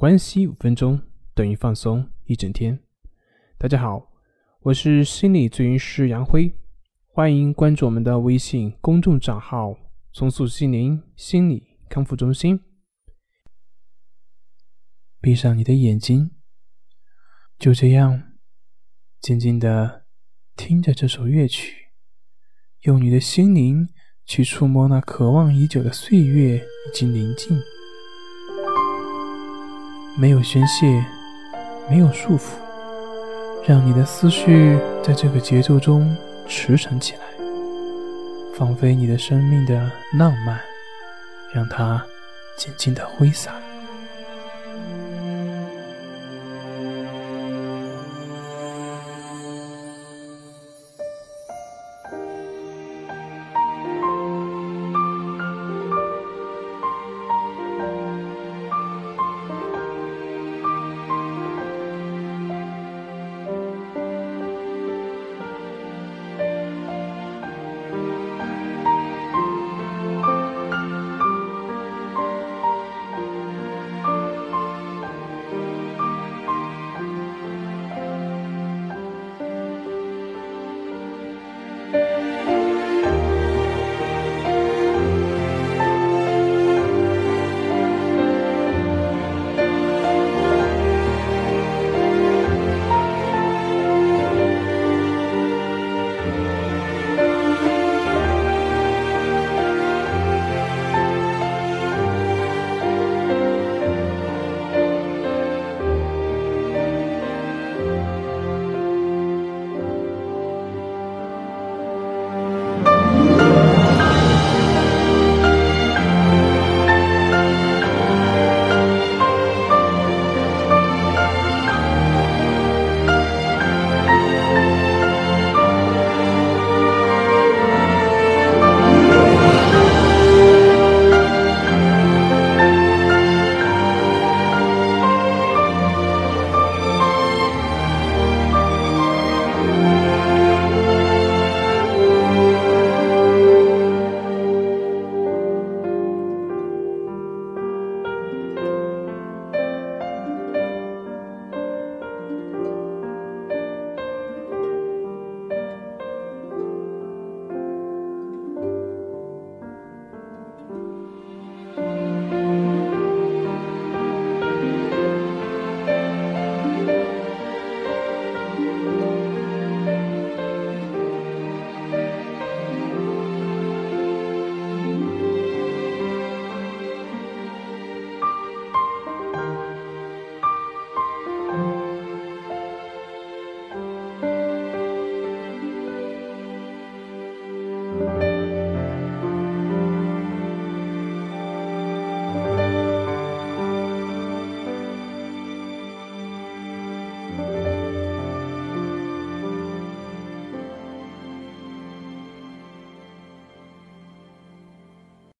关系五分钟等于放松一整天。大家好，我是心理咨询师杨辉，欢迎关注我们的微信公众账号“重塑心灵心理康复中心”。闭上你的眼睛，就这样静静的听着这首乐曲，用你的心灵去触摸那渴望已久的岁月以及宁静。没有宣泄，没有束缚，让你的思绪在这个节奏中驰骋起来，放飞你的生命的浪漫，让它静静的挥洒。